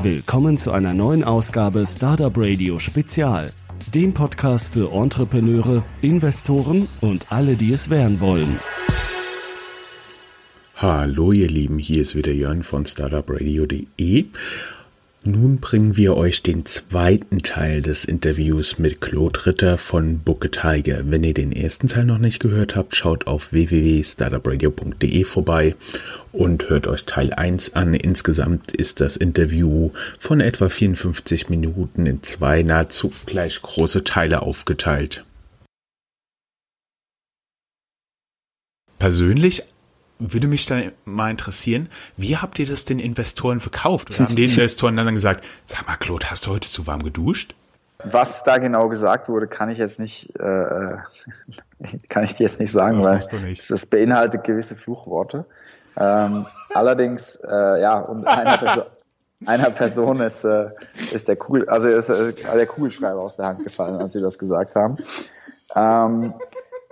Willkommen zu einer neuen Ausgabe Startup Radio Spezial, dem Podcast für Entrepreneure, Investoren und alle, die es werden wollen. Hallo ihr Lieben, hier ist wieder Jörn von startupradio.de nun bringen wir euch den zweiten Teil des Interviews mit Claude Ritter von Booke Tiger. Wenn ihr den ersten Teil noch nicht gehört habt, schaut auf www.startupradio.de vorbei und hört euch Teil 1 an. Insgesamt ist das Interview von etwa 54 Minuten in zwei nahezu gleich große Teile aufgeteilt. Persönlich würde mich da mal interessieren, wie habt ihr das den Investoren verkauft? Oder haben die Investoren dann gesagt, sag mal, Claude, hast du heute zu warm geduscht? Was da genau gesagt wurde, kann ich jetzt nicht, äh, kann ich dir jetzt nicht sagen, das weil nicht. das beinhaltet gewisse Fluchworte. Ähm, allerdings, äh, ja, und einer Person, einer Person ist, äh, ist der Kugel, also ist äh, der Kugelschreiber aus der Hand gefallen, als sie das gesagt haben. Ähm,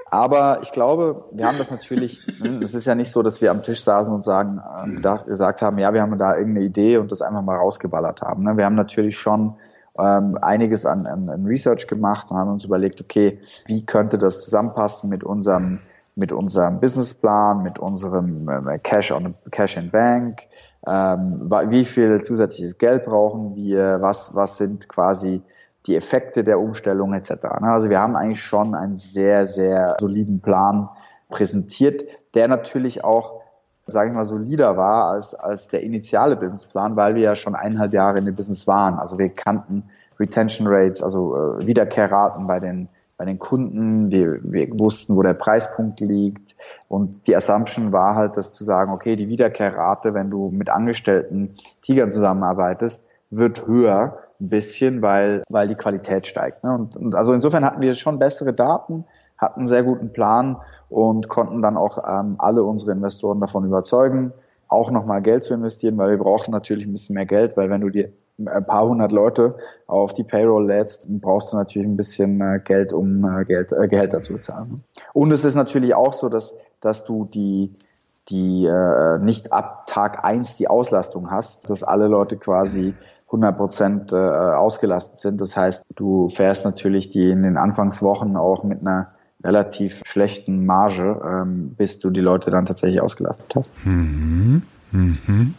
aber ich glaube, wir haben das natürlich, hm, es ist ja nicht so, dass wir am Tisch saßen und sagen, äh, da, gesagt haben, ja, wir haben da irgendeine Idee und das einfach mal rausgeballert haben. Ne? Wir haben natürlich schon ähm, einiges an, an, an Research gemacht und haben uns überlegt, okay, wie könnte das zusammenpassen mit unserem mit unserem Businessplan, mit unserem äh, Cash on Cash in Bank, ähm, wie viel zusätzliches Geld brauchen wir, was was sind quasi die Effekte der Umstellung etc. Ne? Also wir haben eigentlich schon einen sehr, sehr soliden Plan präsentiert, der natürlich auch, sage ich mal, solider war als, als der initiale Businessplan, weil wir ja schon eineinhalb Jahre in dem Business waren. Also wir kannten Retention Rates, also äh, Wiederkehrraten bei den bei den Kunden, wir, wir wussten, wo der Preispunkt liegt und die Assumption war halt, das zu sagen, okay, die Wiederkehrrate, wenn du mit angestellten Tigern zusammenarbeitest, wird höher, ein bisschen, weil, weil die Qualität steigt. Ne? Und, und also insofern hatten wir schon bessere Daten, hatten einen sehr guten Plan und konnten dann auch ähm, alle unsere Investoren davon überzeugen, auch nochmal Geld zu investieren, weil wir brauchen natürlich ein bisschen mehr Geld, weil wenn du dir ein paar hundert Leute auf die Payroll lädst, brauchst du natürlich ein bisschen äh, Geld, um äh, Geld, äh, Gehälter zu bezahlen. Ne? Und es ist natürlich auch so, dass, dass du die, die äh, nicht ab Tag eins die Auslastung hast, dass alle Leute quasi 100 Prozent äh, ausgelastet sind. Das heißt, du fährst natürlich die in den Anfangswochen auch mit einer relativ schlechten Marge, ähm, bis du die Leute dann tatsächlich ausgelastet hast. Mhm. Mhm.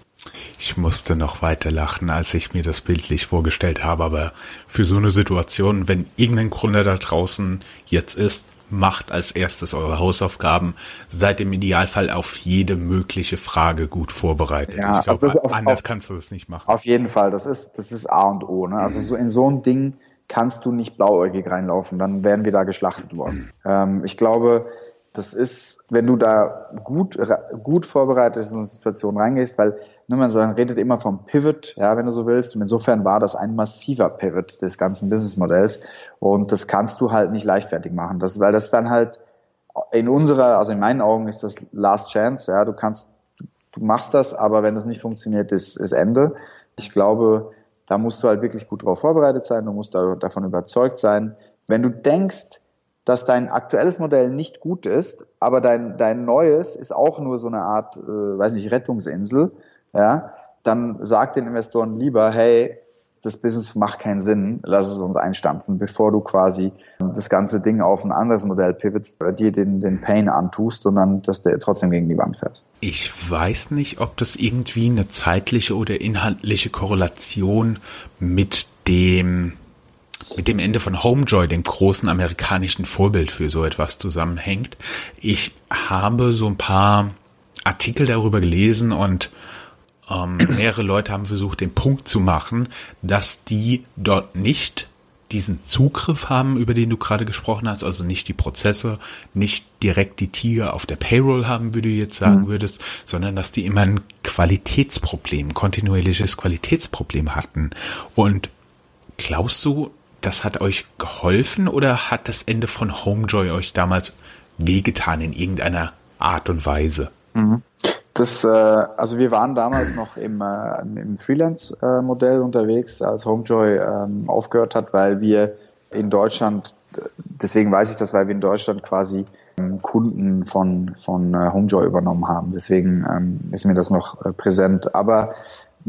Ich musste noch weiter lachen, als ich mir das bildlich vorgestellt habe, aber für so eine Situation, wenn irgendein Kunde da draußen jetzt ist, macht als erstes eure Hausaufgaben, seid im Idealfall auf jede mögliche Frage gut vorbereitet. Ja, glaub, also auf, anders auf, kannst du das nicht machen. Auf jeden Fall, das ist, das ist A und O. Ne? Also so in so ein Ding kannst du nicht blauäugig reinlaufen, dann wären wir da geschlachtet worden. Ähm, ich glaube, das ist, wenn du da gut, gut vorbereitet in so eine Situation reingehst, weil ne, man redet immer vom Pivot, ja, wenn du so willst. Und insofern war das ein massiver Pivot des ganzen Businessmodells. Und das kannst du halt nicht leichtfertig machen. Das, weil das dann halt in unserer, also in meinen Augen ist das Last Chance, ja. Du kannst, du machst das, aber wenn das nicht funktioniert, ist, ist Ende. Ich glaube, da musst du halt wirklich gut drauf vorbereitet sein. Du musst da, davon überzeugt sein. Wenn du denkst, dass dein aktuelles Modell nicht gut ist, aber dein, dein neues ist auch nur so eine Art, äh, weiß nicht, Rettungsinsel, ja, dann sag den Investoren lieber, hey, das Business macht keinen Sinn, lass es uns einstampfen, bevor du quasi das ganze Ding auf ein anderes Modell pivotst, dir den, den Pain antust und dann, dass du trotzdem gegen die Wand fährst. Ich weiß nicht, ob das irgendwie eine zeitliche oder inhaltliche Korrelation mit dem mit dem Ende von Homejoy, dem großen amerikanischen Vorbild für so etwas zusammenhängt. Ich habe so ein paar Artikel darüber gelesen und ähm, mehrere Leute haben versucht, den Punkt zu machen, dass die dort nicht diesen Zugriff haben, über den du gerade gesprochen hast, also nicht die Prozesse, nicht direkt die Tiger auf der Payroll haben, wie du jetzt sagen mhm. würdest, sondern dass die immer ein Qualitätsproblem, kontinuierliches Qualitätsproblem hatten. Und glaubst du, das hat euch geholfen oder hat das Ende von Homejoy euch damals wehgetan in irgendeiner Art und Weise? Mhm. Das, äh, also wir waren damals noch im, äh, im Freelance-Modell unterwegs, als Homejoy ähm, aufgehört hat, weil wir in Deutschland, deswegen weiß ich das, weil wir in Deutschland quasi ähm, Kunden von, von äh, Homejoy übernommen haben. Deswegen ähm, ist mir das noch äh, präsent. Aber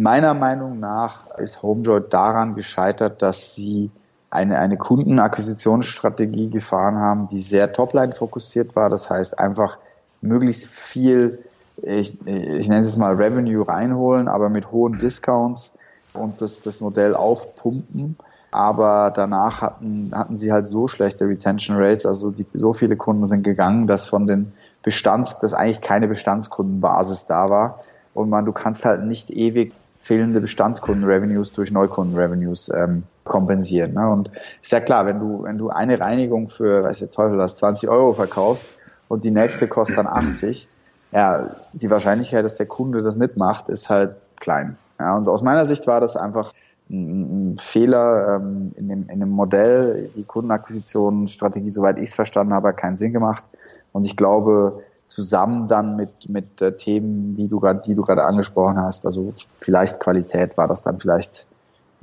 Meiner Meinung nach ist Homejoy daran gescheitert, dass sie eine, eine Kundenakquisitionsstrategie gefahren haben, die sehr topline fokussiert war. Das heißt einfach möglichst viel, ich, ich nenne es mal Revenue reinholen, aber mit hohen Discounts und das, das Modell aufpumpen. Aber danach hatten, hatten sie halt so schlechte Retention Rates, also die, so viele Kunden sind gegangen, dass von den Bestands, dass eigentlich keine Bestandskundenbasis da war. Und man, du kannst halt nicht ewig fehlende Bestandskunden-Revenues durch Neukunden-Revenues ähm, kompensieren. Ne? Und ist ja klar, wenn du, wenn du eine Reinigung für, weiß der Teufel was, 20 Euro verkaufst und die nächste kostet dann 80, ja, die Wahrscheinlichkeit, dass der Kunde das mitmacht, ist halt klein. Ja, und aus meiner Sicht war das einfach ein, Fehler ähm, in, dem, in dem Modell. Die Kundenakquisitionsstrategie, soweit ich es verstanden habe, hat keinen Sinn gemacht. Und ich glaube, zusammen dann mit, mit äh, Themen, wie du grad, die du gerade angesprochen hast, also vielleicht Qualität war das dann vielleicht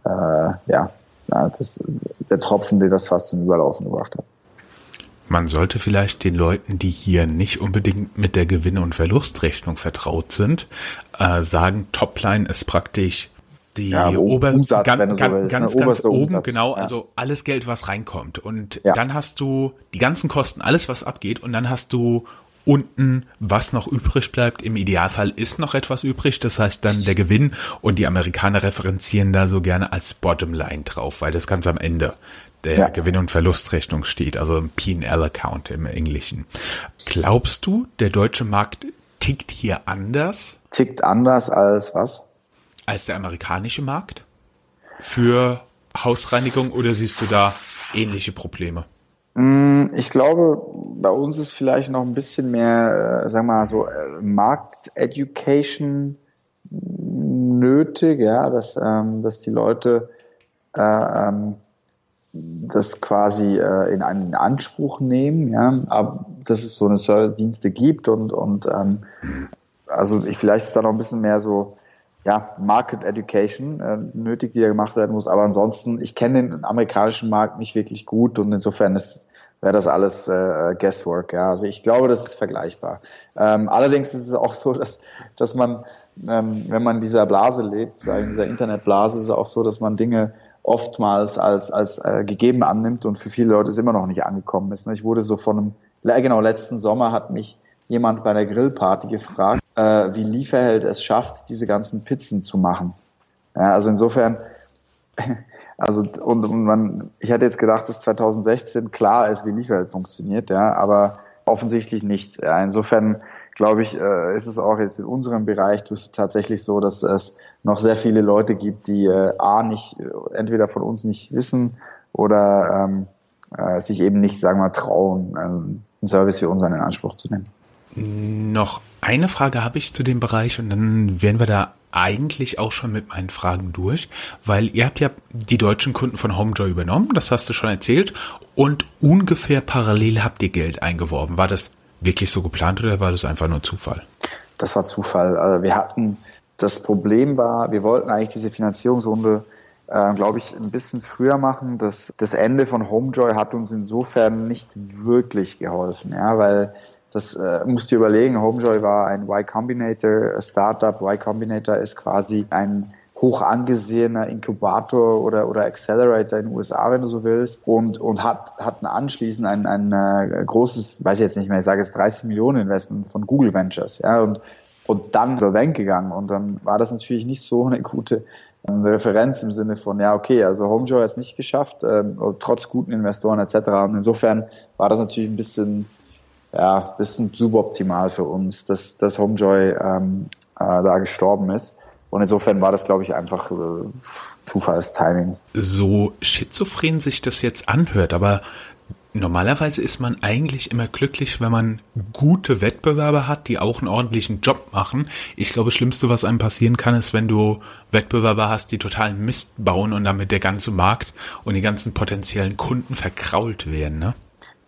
äh, ja das, der Tropfen, der das fast zum Überlaufen gebracht hat. Man sollte vielleicht den Leuten, die hier nicht unbedingt mit der Gewinne- und Verlustrechnung vertraut sind, äh, sagen, Topline ist praktisch die ja, Ober Umsatz, ganz, so ganz, ganz, ganz oben, Umsatz. genau, ja. also alles Geld, was reinkommt. Und ja. dann hast du die ganzen Kosten, alles, was abgeht, und dann hast du unten, was noch übrig bleibt. Im Idealfall ist noch etwas übrig, das heißt dann der Gewinn und die Amerikaner referenzieren da so gerne als Bottomline drauf, weil das ganz am Ende der ja. Gewinn- und Verlustrechnung steht, also ein P&L-Account im Englischen. Glaubst du, der deutsche Markt tickt hier anders? Tickt anders als was? Als der amerikanische Markt? Für Hausreinigung oder siehst du da ähnliche Probleme? Mm, ich glaube, bei uns ist vielleicht noch ein bisschen mehr, äh, sagen wir mal so, äh, Markt-Education nötig, ja, dass, ähm, dass die Leute äh, ähm, das quasi äh, in einen Anspruch nehmen, ja, aber dass es so eine Service-Dienste gibt und und ähm, also ich vielleicht ist da noch ein bisschen mehr so ja Market Education äh, nötig, die ja gemacht werden muss, aber ansonsten ich kenne den amerikanischen Markt nicht wirklich gut und insofern ist wäre das alles äh, Guesswork. Ja, also ich glaube, das ist vergleichbar. Ähm, allerdings ist es auch so, dass dass man ähm, wenn man in dieser Blase lebt, in dieser Internetblase, ist es auch so, dass man Dinge oftmals als, als äh, gegeben annimmt und für viele Leute es immer noch nicht angekommen ist. Ne? Ich wurde so von einem, genau, letzten Sommer hat mich jemand bei der Grillparty gefragt, äh, wie Lieferheld es schafft, diese ganzen Pizzen zu machen. Ja, also insofern, also und, und man, ich hätte jetzt gedacht, dass 2016 klar ist, wie Lieferheld funktioniert, ja, aber offensichtlich nicht. Ja, insofern glaube ich, äh, ist es auch jetzt in unserem Bereich tatsächlich so, dass es noch sehr viele Leute gibt, die äh, A nicht, äh, entweder von uns nicht wissen oder ähm, äh, sich eben nicht, sagen wir mal, trauen, äh, einen Service für uns in Anspruch zu nehmen. Noch eine Frage habe ich zu dem Bereich und dann wären wir da eigentlich auch schon mit meinen Fragen durch, weil ihr habt ja die deutschen Kunden von Homejoy übernommen, das hast du schon erzählt, und ungefähr parallel habt ihr Geld eingeworben. War das wirklich so geplant oder war das einfach nur Zufall? Das war Zufall. Also wir hatten, das Problem war, wir wollten eigentlich diese Finanzierungsrunde, äh, glaube ich, ein bisschen früher machen. Das, das Ende von Homejoy hat uns insofern nicht wirklich geholfen, ja, weil das äh, musst du überlegen, Homejoy war ein Y Combinator Startup. Y Combinator ist quasi ein hoch angesehener Inkubator oder, oder Accelerator in den USA, wenn du so willst, und, und hat, hatten anschließend ein, ein, äh, großes, weiß ich jetzt nicht mehr, ich sage jetzt 30 Millionen Investment von Google Ventures, ja, und, und dann so weggegangen. Und dann war das natürlich nicht so eine gute ähm, Referenz im Sinne von, ja, okay, also Homejoy hat es nicht geschafft, ähm, trotz guten Investoren etc. Und insofern war das natürlich ein bisschen, ja, bisschen suboptimal für uns, dass, dass Homejoy ähm, äh, da gestorben ist. Und insofern war das, glaube ich, einfach äh, Zufallstiming. So schizophren sich das jetzt anhört, aber normalerweise ist man eigentlich immer glücklich, wenn man gute Wettbewerber hat, die auch einen ordentlichen Job machen. Ich glaube, das Schlimmste, was einem passieren kann, ist, wenn du Wettbewerber hast, die totalen Mist bauen und damit der ganze Markt und die ganzen potenziellen Kunden verkrault werden, ne?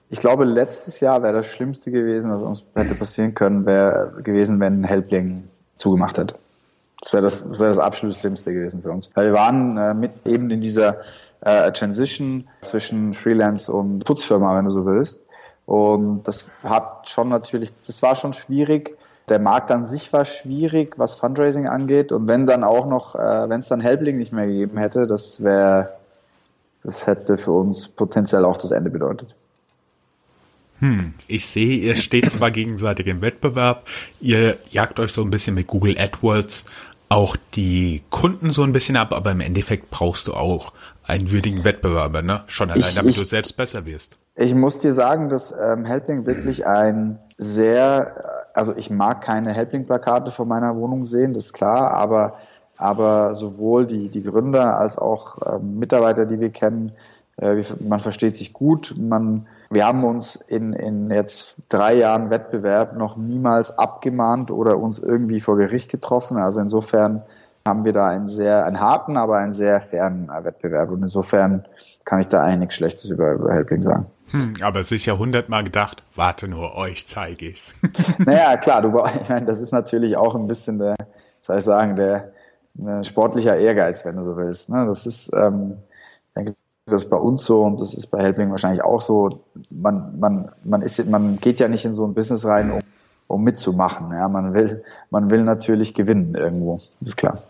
Ich glaube, letztes Jahr wäre das Schlimmste gewesen, was uns hätte passieren können, wäre gewesen, wenn Helpling zugemacht hätte. Das wäre das, das, wär das absolut Schlimmste gewesen für uns. Weil wir waren äh, mit eben in dieser äh, Transition zwischen Freelance und Putzfirma, wenn du so willst. Und das hat schon natürlich, das war schon schwierig, Der Markt an sich war schwierig, was Fundraising angeht. Und wenn dann auch noch, äh, wenn es dann Helpling nicht mehr gegeben hätte, das wäre, das hätte für uns potenziell auch das Ende bedeutet. Hm, ich sehe, ihr steht zwar gegenseitig im Wettbewerb, ihr jagt euch so ein bisschen mit Google AdWords auch die Kunden so ein bisschen ab, aber im Endeffekt brauchst du auch einen würdigen Wettbewerber, ne? Schon allein, ich, damit ich, du selbst besser wirst. Ich muss dir sagen, dass ähm, Helping wirklich ein sehr, also ich mag keine Helping-Plakate vor meiner Wohnung sehen, das ist klar, aber aber sowohl die die Gründer als auch ähm, Mitarbeiter, die wir kennen, äh, man versteht sich gut, man wir haben uns in, in jetzt drei Jahren Wettbewerb noch niemals abgemahnt oder uns irgendwie vor Gericht getroffen. Also insofern haben wir da einen sehr, einen harten, aber einen sehr fairen Wettbewerb. Und insofern kann ich da eigentlich nichts Schlechtes über, über Helping sagen. Hm, aber sicher hundertmal gedacht, warte nur, euch zeige ich's. naja, klar, du, ich meine, das ist natürlich auch ein bisschen der, soll ich sagen, der, der sportlicher Ehrgeiz, wenn du so willst. Ne? Das ist, ähm, das ist bei uns so und das ist bei Helping wahrscheinlich auch so. Man, man, man ist, man geht ja nicht in so ein Business rein, um, um mitzumachen. Ja, man will, man will natürlich gewinnen irgendwo. ist klar.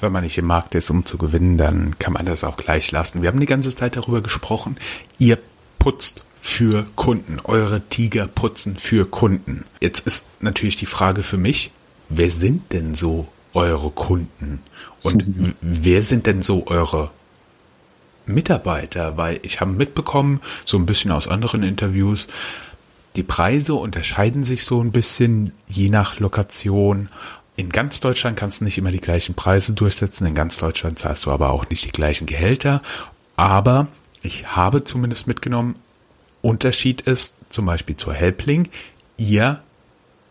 Wenn man nicht im Markt ist, um zu gewinnen, dann kann man das auch gleich lassen. Wir haben die ganze Zeit darüber gesprochen. Ihr putzt für Kunden. Eure Tiger putzen für Kunden. Jetzt ist natürlich die Frage für mich, wer sind denn so eure Kunden? Und wer sind denn so eure Mitarbeiter, weil ich habe mitbekommen, so ein bisschen aus anderen Interviews, die Preise unterscheiden sich so ein bisschen je nach Lokation. In ganz Deutschland kannst du nicht immer die gleichen Preise durchsetzen, in ganz Deutschland zahlst du aber auch nicht die gleichen Gehälter. Aber ich habe zumindest mitgenommen, Unterschied ist zum Beispiel zur Helpling, ihr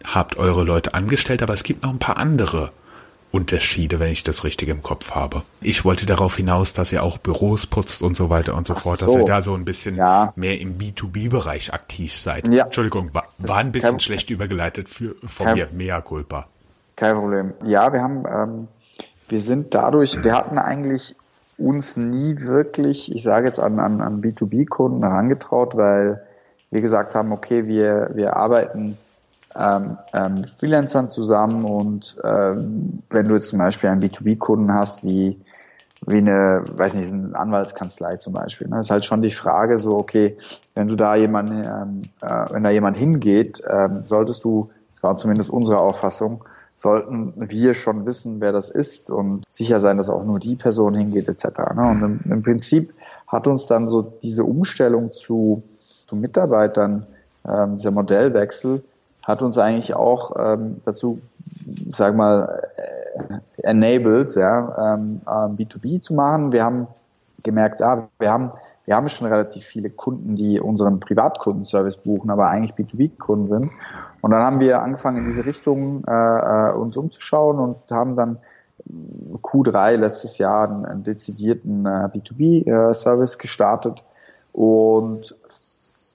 habt eure Leute angestellt, aber es gibt noch ein paar andere Unterschiede, wenn ich das richtig im Kopf habe. Ich wollte darauf hinaus, dass ihr auch Büros putzt und so weiter und so Ach fort, so. dass ihr da so ein bisschen ja. mehr im B2B-Bereich aktiv seid. Ja. Entschuldigung, war, war ein bisschen schlecht übergeleitet für, von kein, mir, mea culpa. Kein Problem. Ja, wir haben, ähm, wir sind dadurch, wir hatten eigentlich uns nie wirklich, ich sage jetzt an, an, an B2B-Kunden herangetraut, weil wir gesagt haben, okay, wir, wir arbeiten ähm, ähm, Freelancern zusammen und ähm, wenn du jetzt zum Beispiel einen B2B-Kunden hast, wie wie eine, weiß nicht, eine Anwaltskanzlei zum Beispiel. Ne? ist halt schon die Frage so, okay, wenn du da jemanden, ähm, äh, wenn da jemand hingeht, ähm, solltest du, das war zumindest unsere Auffassung, sollten wir schon wissen, wer das ist und sicher sein, dass auch nur die Person hingeht etc. Ne? Und im, im Prinzip hat uns dann so diese Umstellung zu, zu Mitarbeitern, ähm, dieser Modellwechsel, hat uns eigentlich auch ähm, dazu, sag mal, äh, enabled, ja, ähm, B2B zu machen. Wir haben gemerkt, ah, wir haben wir haben schon relativ viele Kunden, die unseren Privatkundenservice buchen, aber eigentlich B2B-Kunden sind. Und dann haben wir angefangen, in diese Richtung äh, äh uns umzuschauen und haben dann Q3 letztes Jahr einen, einen dezidierten äh, B2B-Service äh, gestartet und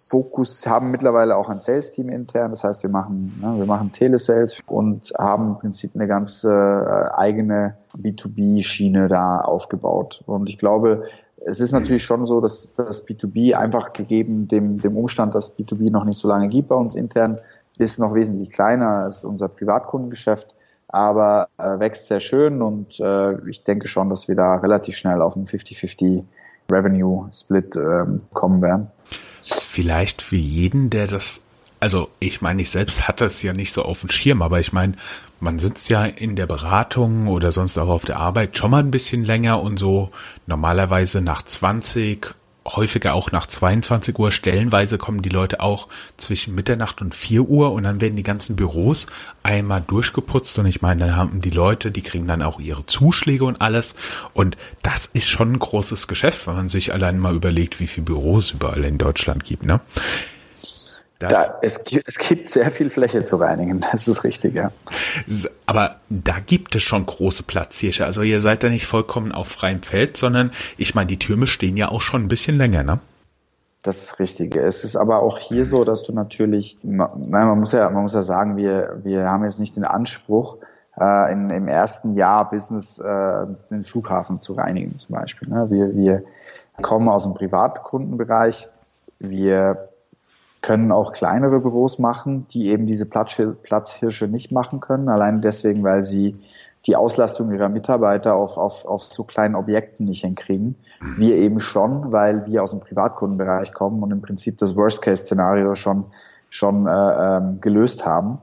Fokus haben mittlerweile auch ein Sales-Team intern. Das heißt, wir machen, ne, wir machen Telesales und haben im Prinzip eine ganze äh, eigene B2B-Schiene da aufgebaut. Und ich glaube, es ist natürlich schon so, dass das B2B einfach gegeben dem, dem Umstand, dass B2B noch nicht so lange gibt bei uns intern, ist noch wesentlich kleiner als unser Privatkundengeschäft, aber äh, wächst sehr schön und äh, ich denke schon, dass wir da relativ schnell auf einen 50-50 Revenue Split ähm, kommen werden. Vielleicht für jeden, der das, also ich meine, ich selbst hatte es ja nicht so auf dem Schirm, aber ich meine, man sitzt ja in der Beratung oder sonst auch auf der Arbeit schon mal ein bisschen länger und so. Normalerweise nach 20 häufiger auch nach 22 Uhr. Stellenweise kommen die Leute auch zwischen Mitternacht und 4 Uhr und dann werden die ganzen Büros einmal durchgeputzt und ich meine, dann haben die Leute, die kriegen dann auch ihre Zuschläge und alles und das ist schon ein großes Geschäft, wenn man sich allein mal überlegt, wie viele Büros überall in Deutschland gibt, ne? Da, es, es gibt sehr viel Fläche zu reinigen, das ist richtig, ja. Aber da gibt es schon große Platzhirsche. Also ihr seid da nicht vollkommen auf freiem Feld, sondern ich meine, die Türme stehen ja auch schon ein bisschen länger, ne? Das ist richtig. Es ist aber auch hier so, dass du natürlich, man muss ja, man muss ja sagen, wir, wir haben jetzt nicht den Anspruch, äh, in, im ersten Jahr Business äh, den Flughafen zu reinigen zum Beispiel. Ne? Wir, wir kommen aus dem Privatkundenbereich. Wir können auch kleinere Büros machen, die eben diese Platzhirsche nicht machen können, allein deswegen, weil sie die Auslastung ihrer Mitarbeiter auf, auf, auf so kleinen Objekten nicht hinkriegen. Wir eben schon, weil wir aus dem Privatkundenbereich kommen und im Prinzip das Worst-Case-Szenario schon, schon äh, ähm, gelöst haben.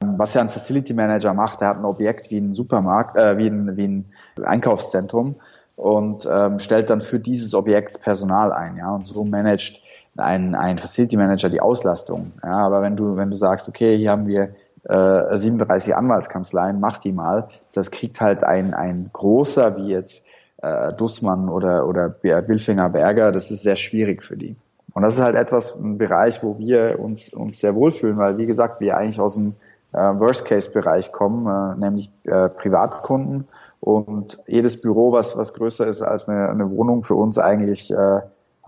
Was ja ein Facility Manager macht, der hat ein Objekt wie ein Supermarkt, äh, wie, ein, wie ein Einkaufszentrum und ähm, stellt dann für dieses Objekt Personal ein, ja, und so managt ein, ein Facility Manager die Auslastung. Ja, aber wenn du, wenn du sagst, okay, hier haben wir äh, 37 Anwaltskanzleien, mach die mal, das kriegt halt ein, ein großer wie jetzt äh, Dussmann oder, oder Billfinger Berger, das ist sehr schwierig für die. Und das ist halt etwas, ein Bereich, wo wir uns, uns sehr wohlfühlen, weil wie gesagt, wir eigentlich aus dem äh, Worst-Case-Bereich kommen, äh, nämlich äh, Privatkunden und jedes Büro, was, was größer ist als eine, eine Wohnung, für uns eigentlich äh,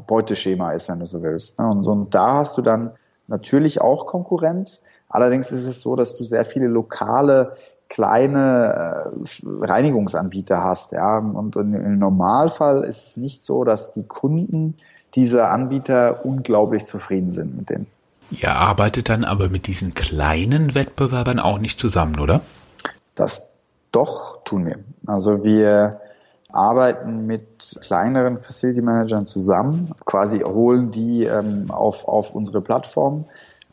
Beuteschema ist, wenn du so willst. Ne? Und, und da hast du dann natürlich auch Konkurrenz. Allerdings ist es so, dass du sehr viele lokale kleine äh, Reinigungsanbieter hast. Ja? Und, und im Normalfall ist es nicht so, dass die Kunden dieser Anbieter unglaublich zufrieden sind mit denen. Ihr arbeitet dann aber mit diesen kleinen Wettbewerbern auch nicht zusammen, oder? Das doch tun wir. Also wir arbeiten mit kleineren Facility Managern zusammen, quasi holen die ähm, auf, auf unsere Plattform.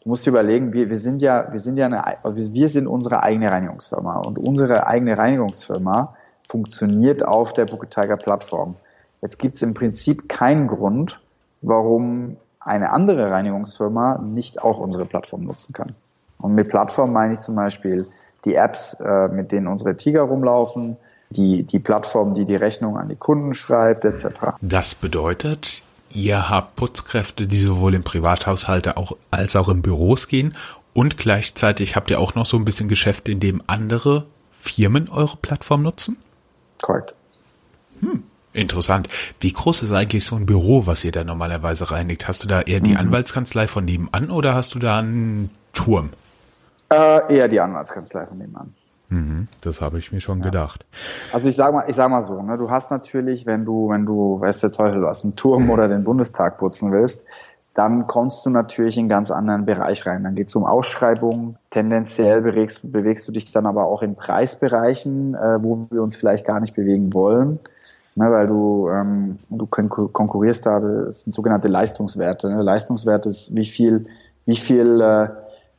Du musst dir überlegen, wir, wir sind ja, wir sind ja eine, wir sind unsere eigene Reinigungsfirma und unsere eigene Reinigungsfirma funktioniert auf der Book Tiger Plattform. Jetzt gibt es im Prinzip keinen Grund, warum eine andere Reinigungsfirma nicht auch unsere Plattform nutzen kann. Und mit Plattform meine ich zum Beispiel die Apps, äh, mit denen unsere Tiger rumlaufen, die, die Plattform, die die Rechnung an die Kunden schreibt, etc. Das bedeutet, ihr habt Putzkräfte, die sowohl im Privathaushalte auch, als auch in Büros gehen und gleichzeitig habt ihr auch noch so ein bisschen Geschäfte, in dem andere Firmen eure Plattform nutzen? Korrekt. Hm. Interessant. Wie groß ist eigentlich so ein Büro, was ihr da normalerweise reinigt? Hast du da eher die mhm. Anwaltskanzlei von nebenan oder hast du da einen Turm? Äh, eher die Anwaltskanzlei von nebenan. Mhm, das habe ich mir schon ja. gedacht. Also ich sag mal, ich sag mal so, ne, du hast natürlich, wenn du, wenn du, weißt der Teufel, was, einen Turm oder den Bundestag putzen willst, dann kommst du natürlich in einen ganz anderen Bereich rein. Dann geht es um Ausschreibungen. Tendenziell bewegst, bewegst, du dich dann aber auch in Preisbereichen, äh, wo wir uns vielleicht gar nicht bewegen wollen. Ne, weil du, ähm, du konkurrierst da, das sind sogenannte Leistungswerte. Ne? Leistungswert ist, wie viel, wie viel äh,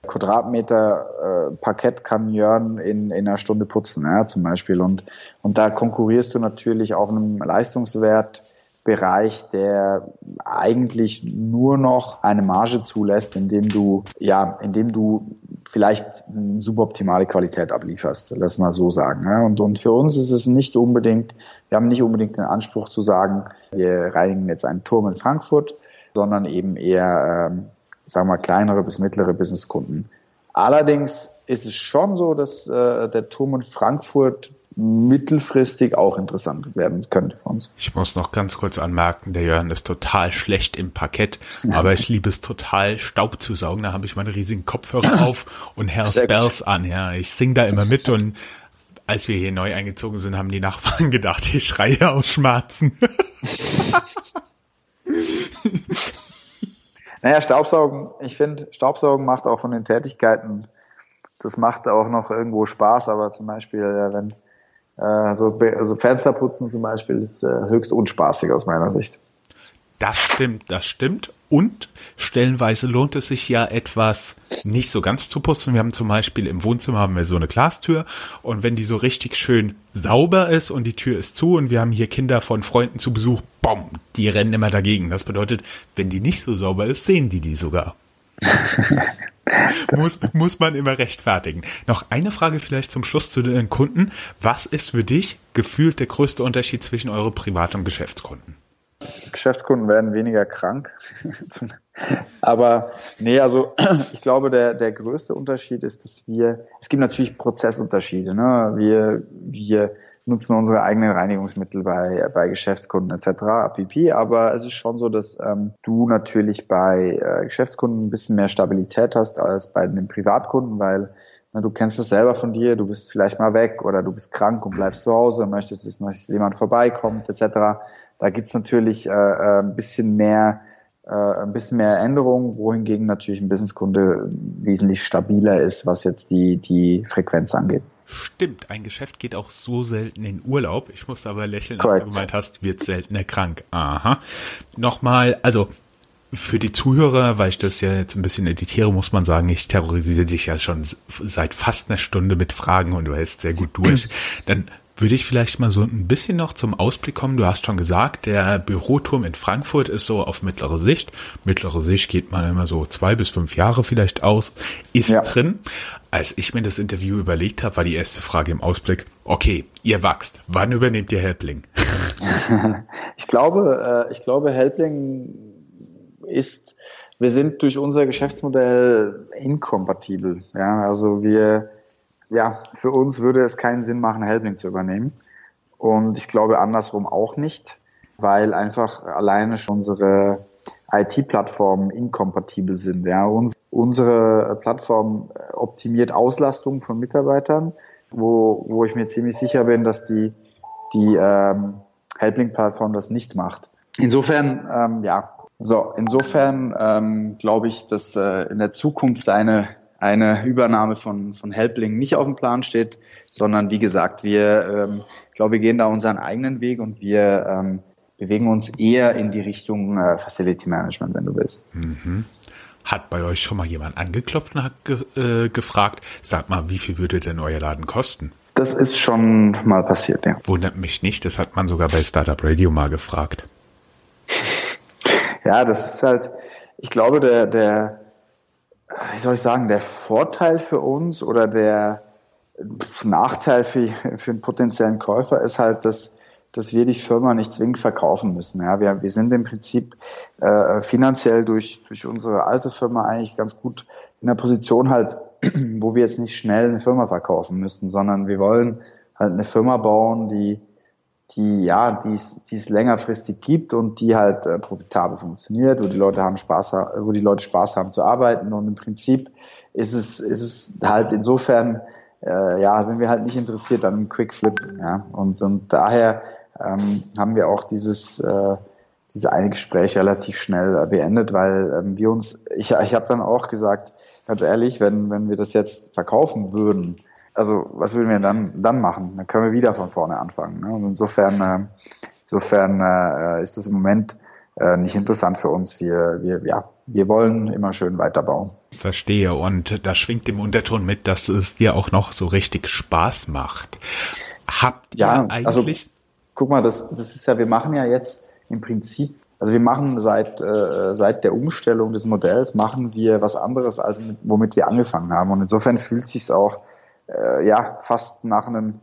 Quadratmeter äh, Parkett kann Jörn in, in einer Stunde putzen, ja, zum Beispiel. Und, und da konkurrierst du natürlich auf einem Leistungswertbereich, der eigentlich nur noch eine Marge zulässt, indem du, ja, indem du vielleicht eine suboptimale Qualität ablieferst, lass mal so sagen. Ja. Und, und für uns ist es nicht unbedingt, wir haben nicht unbedingt den Anspruch zu sagen, wir reinigen jetzt einen Turm in Frankfurt, sondern eben eher ähm, sagen wir, kleinere bis mittlere Businesskunden. Allerdings ist es schon so, dass äh, der Turm in Frankfurt mittelfristig auch interessant werden könnte für uns. Ich muss noch ganz kurz anmerken, der Jörn ist total schlecht im Parkett, aber ich liebe es total, Staub zu saugen. Da habe ich meine riesigen Kopfhörer auf und Herr's Bells an. Ja, ich sing da immer mit und als wir hier neu eingezogen sind, haben die Nachbarn gedacht, ich schreie aus Schmerzen. Naja, Staubsaugen, ich finde, Staubsaugen macht auch von den Tätigkeiten, das macht auch noch irgendwo Spaß, aber zum Beispiel, ja, wenn äh, so also Fensterputzen zum Beispiel ist äh, höchst unspaßig aus meiner Sicht. Das stimmt, das stimmt. Und stellenweise lohnt es sich ja etwas nicht so ganz zu putzen. Wir haben zum Beispiel im Wohnzimmer haben wir so eine Glastür und wenn die so richtig schön sauber ist und die Tür ist zu und wir haben hier Kinder von Freunden zu Besuch, bom, die rennen immer dagegen. Das bedeutet, wenn die nicht so sauber ist, sehen die die sogar. muss, muss man immer rechtfertigen. Noch eine Frage vielleicht zum Schluss zu den Kunden. Was ist für dich gefühlt der größte Unterschied zwischen eure Privat- und Geschäftskunden? Geschäftskunden werden weniger krank. Aber nee, also ich glaube, der, der größte Unterschied ist, dass wir, es gibt natürlich Prozessunterschiede. Ne? Wir, wir nutzen unsere eigenen Reinigungsmittel bei, bei Geschäftskunden etc. APP, aber es ist schon so, dass ähm, du natürlich bei äh, Geschäftskunden ein bisschen mehr Stabilität hast als bei den Privatkunden, weil du kennst es selber von dir, du bist vielleicht mal weg oder du bist krank und bleibst zu Hause und möchtest, dass jemand vorbeikommt etc. Da gibt's natürlich äh, äh, ein bisschen mehr äh, ein bisschen mehr Änderungen, wohingegen natürlich ein Businesskunde wesentlich stabiler ist, was jetzt die, die Frequenz angeht. Stimmt, ein Geschäft geht auch so selten in Urlaub. Ich muss aber lächeln, Correct. als du gemeint hast, wird seltener krank. Aha. Nochmal, also für die Zuhörer, weil ich das ja jetzt ein bisschen editiere, muss man sagen, ich terrorisiere dich ja schon seit fast einer Stunde mit Fragen und du hältst sehr gut durch. Dann würde ich vielleicht mal so ein bisschen noch zum Ausblick kommen. Du hast schon gesagt, der Büroturm in Frankfurt ist so auf mittlere Sicht. Mittlere Sicht geht man immer so zwei bis fünf Jahre vielleicht aus, ist ja. drin. Als ich mir das Interview überlegt habe, war die erste Frage im Ausblick, okay, ihr wachst, wann übernehmt ihr Helpling? ich glaube, äh, ich glaube, Helpling ist, wir sind durch unser Geschäftsmodell inkompatibel. Ja, also wir, ja, für uns würde es keinen Sinn machen, Helpling zu übernehmen. Und ich glaube andersrum auch nicht, weil einfach alleine schon unsere IT-Plattformen inkompatibel sind. Ja, uns, unsere Plattform optimiert Auslastung von Mitarbeitern, wo, wo ich mir ziemlich sicher bin, dass die, die ähm, Helpling-Plattform das nicht macht. Insofern, ähm, ja, so, insofern ähm, glaube ich, dass äh, in der Zukunft eine eine Übernahme von, von Helpling nicht auf dem Plan steht, sondern wie gesagt, wir, ähm, ich glaube, wir gehen da unseren eigenen Weg und wir ähm, bewegen uns eher in die Richtung äh, Facility Management, wenn du willst. Mhm. Hat bei euch schon mal jemand angeklopft und hat ge äh, gefragt, sag mal, wie viel würde denn euer Laden kosten? Das ist schon mal passiert, ja. Wundert mich nicht, das hat man sogar bei Startup Radio mal gefragt. Ja, das ist halt, ich glaube, der, der, wie soll ich sagen, der Vorteil für uns oder der Nachteil für, für einen potenziellen Käufer ist halt, dass, dass wir die Firma nicht zwingend verkaufen müssen. Ja, wir, wir sind im Prinzip äh, finanziell durch, durch unsere alte Firma eigentlich ganz gut in der Position halt, wo wir jetzt nicht schnell eine Firma verkaufen müssen, sondern wir wollen halt eine Firma bauen, die die ja, die es, längerfristig gibt und die halt äh, profitabel funktioniert, wo die Leute haben Spaß, wo die Leute Spaß haben zu arbeiten. Und im Prinzip ist es, ist es halt insofern, äh, ja, sind wir halt nicht interessiert an einem Quick Flip, ja, und, und daher ähm, haben wir auch dieses, äh, diese eine Gespräch relativ schnell äh, beendet, weil ähm, wir uns, ich, ich habe dann auch gesagt, ganz ehrlich, wenn, wenn wir das jetzt verkaufen würden, also was würden wir dann dann machen? Dann können wir wieder von vorne anfangen. Ne? Und insofern, äh, insofern äh, ist das im Moment äh, nicht interessant für uns. Wir, wir, ja, wir wollen immer schön weiterbauen. Verstehe. Und da schwingt im Unterton mit, dass es dir auch noch so richtig Spaß macht. Habt ihr ja, also eigentlich? Also, guck mal, das, das ist ja, wir machen ja jetzt im Prinzip also wir machen seit, äh, seit der Umstellung des Modells machen wir was anderes, als mit, womit wir angefangen haben. Und insofern fühlt sich auch äh, ja fast nach einem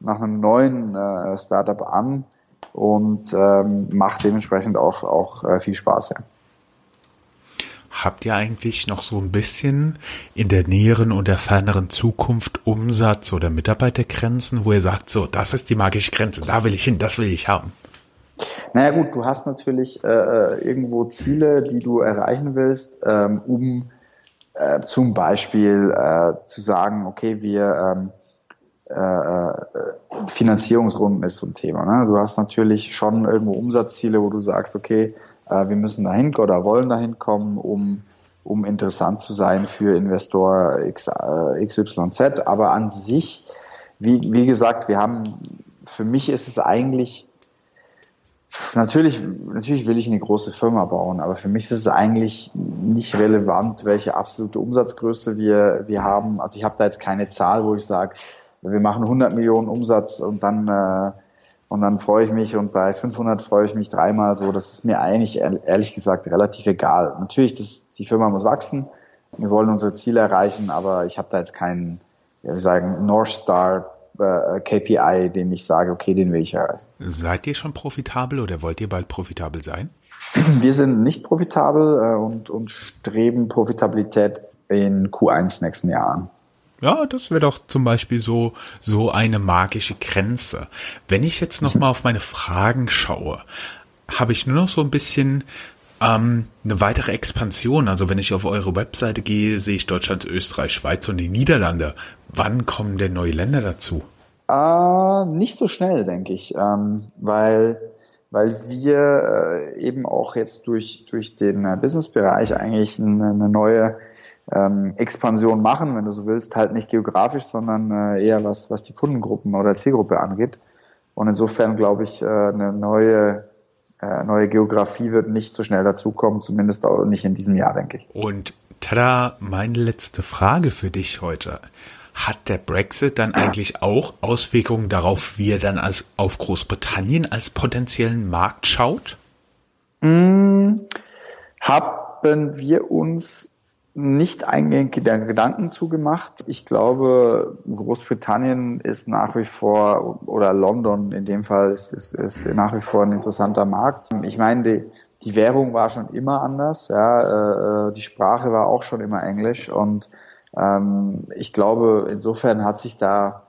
nach einem neuen äh, Startup an und ähm, macht dementsprechend auch auch äh, viel Spaß. Ja. Habt ihr eigentlich noch so ein bisschen in der näheren und der ferneren Zukunft Umsatz oder Mitarbeitergrenzen, wo ihr sagt, so, das ist die magische Grenze, da will ich hin, das will ich haben? Naja gut, du hast natürlich äh, äh irgendwo Ziele, die du erreichen willst, ähm, um äh, zum Beispiel äh, zu sagen, okay, wir ähm, äh, äh, Finanzierungsrunden ist so ein Thema. Ne? Du hast natürlich schon irgendwo Umsatzziele, wo du sagst, okay, äh, wir müssen dahin oder wollen dahin kommen, um um interessant zu sein für Investor X, XYZ. Aber an sich, wie, wie gesagt, wir haben, für mich ist es eigentlich Natürlich, natürlich will ich eine große Firma bauen, aber für mich ist es eigentlich nicht relevant, welche absolute Umsatzgröße wir, wir haben. Also ich habe da jetzt keine Zahl, wo ich sage, wir machen 100 Millionen Umsatz und dann, äh, und dann freue ich mich und bei 500 freue ich mich dreimal so. Das ist mir eigentlich ehrlich gesagt relativ egal. Natürlich, das, die Firma muss wachsen. Wir wollen unsere Ziele erreichen, aber ich habe da jetzt keinen, ja, wir sagen, North Star äh, KPI, den ich sage, okay, den will ich erreichen. Seid ihr schon profitabel oder wollt ihr bald profitabel sein? Wir sind nicht profitabel äh, und, und streben Profitabilität in Q1 nächsten Jahr an. Ja, das wäre doch zum Beispiel so, so eine magische Grenze. Wenn ich jetzt nochmal auf meine Fragen schaue, habe ich nur noch so ein bisschen ähm, eine weitere Expansion. Also wenn ich auf eure Webseite gehe, sehe ich Deutschland, Österreich, Schweiz und die Niederlande. Wann kommen denn neue Länder dazu? Äh, nicht so schnell, denke ich, ähm, weil weil wir äh, eben auch jetzt durch, durch den äh, Businessbereich eigentlich eine, eine neue ähm, Expansion machen, wenn du so willst, halt nicht geografisch, sondern äh, eher was, was die Kundengruppen oder Zielgruppe angeht. Und insofern glaube ich, äh, eine neue, äh, neue Geografie wird nicht so schnell dazukommen, zumindest auch nicht in diesem Jahr, denke ich. Und tada, meine letzte Frage für dich heute. Hat der Brexit dann eigentlich auch Auswirkungen darauf, wie er dann als, auf Großbritannien als potenziellen Markt schaut? Mm, haben wir uns nicht eingehend Gedanken zugemacht. Ich glaube, Großbritannien ist nach wie vor, oder London in dem Fall, ist, ist, ist nach wie vor ein interessanter Markt. Ich meine, die, die Währung war schon immer anders, ja, äh, die Sprache war auch schon immer Englisch und ähm, ich glaube, insofern hat sich da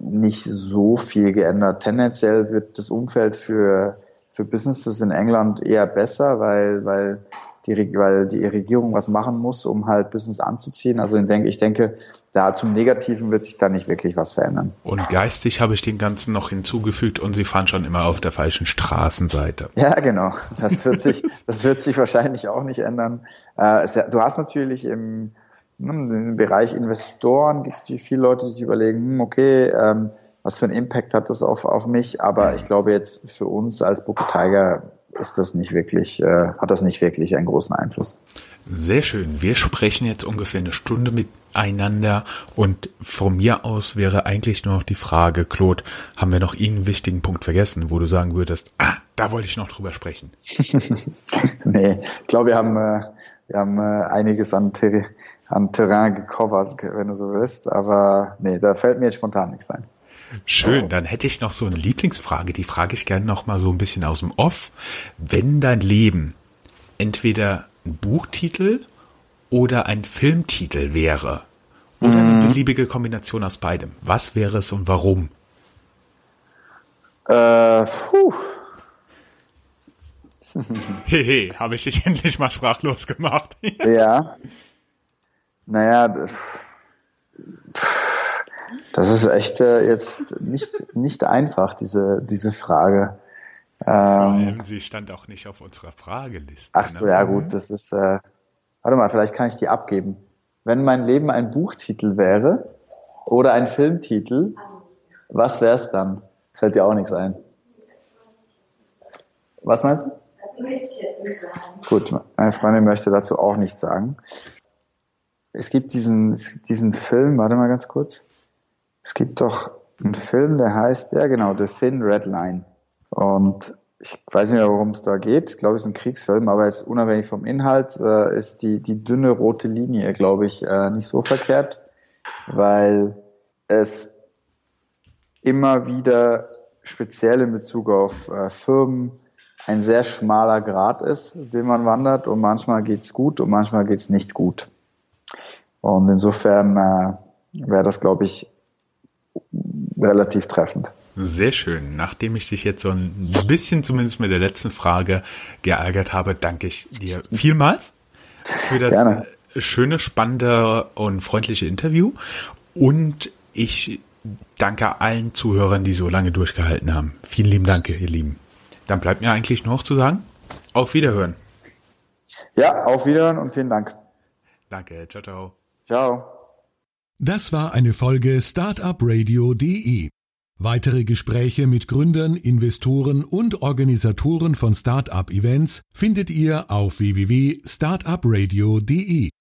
nicht so viel geändert. Tendenziell wird das Umfeld für, für Businesses in England eher besser, weil, weil die, weil die Regierung was machen muss, um halt Business anzuziehen. Also ich denke, ich denke, da zum Negativen wird sich da nicht wirklich was verändern. Und geistig habe ich den Ganzen noch hinzugefügt und sie fahren schon immer auf der falschen Straßenseite. Ja, genau. Das wird sich, das wird sich wahrscheinlich auch nicht ändern. Äh, du hast natürlich im, im Bereich Investoren gibt es viele Leute, die sich überlegen, hm, okay, ähm, was für einen Impact hat das auf, auf mich? Aber ich glaube jetzt für uns als Booker Tiger ist das nicht wirklich, äh, hat das nicht wirklich einen großen Einfluss. Sehr schön. Wir sprechen jetzt ungefähr eine Stunde miteinander und von mir aus wäre eigentlich nur noch die Frage, Claude, haben wir noch einen wichtigen Punkt vergessen, wo du sagen würdest, ah, da wollte ich noch drüber sprechen? nee, ich glaube, wir haben, äh, wir haben äh, einiges an, Ter an Terrain gecovert, wenn du so willst, aber nee, da fällt mir jetzt spontan nichts ein. Schön, dann hätte ich noch so eine Lieblingsfrage, die frage ich gerne noch mal so ein bisschen aus dem Off. Wenn dein Leben entweder ein Buchtitel oder ein Filmtitel wäre, oder eine mhm. beliebige Kombination aus beidem, was wäre es und warum? Äh, puh. Hehe, habe ich dich endlich mal sprachlos gemacht. ja. Naja, das ist echt äh, jetzt nicht, nicht einfach, diese, diese Frage. Ähm, sie stand auch nicht auf unserer Frageliste. Ach so, ne? ja gut, das ist, äh, warte mal, vielleicht kann ich die abgeben. Wenn mein Leben ein Buchtitel wäre oder ein Filmtitel, was wäre es dann? Fällt dir auch nichts ein. Was meinst du? Gut, meine Freundin möchte dazu auch nichts sagen. Es gibt diesen, diesen Film, warte mal ganz kurz. Es gibt doch einen Film, der heißt, ja genau, The Thin Red Line. Und ich weiß nicht mehr, worum es da geht. Ich glaube, es ist ein Kriegsfilm, aber jetzt unabhängig vom Inhalt äh, ist die, die dünne rote Linie, glaube ich, äh, nicht so verkehrt, weil es immer wieder speziell in Bezug auf äh, Firmen ein sehr schmaler Grad ist, den man wandert und manchmal geht's gut und manchmal geht's nicht gut. Und insofern äh, wäre das, glaube ich, relativ treffend. Sehr schön. Nachdem ich dich jetzt so ein bisschen zumindest mit der letzten Frage geärgert habe, danke ich dir vielmals für das Gerne. schöne, spannende und freundliche Interview. Und ich danke allen Zuhörern, die so lange durchgehalten haben. Vielen lieben Dank, ihr Lieben. Dann bleibt mir eigentlich nur noch zu sagen, auf Wiederhören. Ja, auf Wiederhören und vielen Dank. Danke, ciao, ciao. Ciao. Das war eine Folge Startupradio.de. Weitere Gespräche mit Gründern, Investoren und Organisatoren von Startup-Events findet ihr auf www.startupradio.de.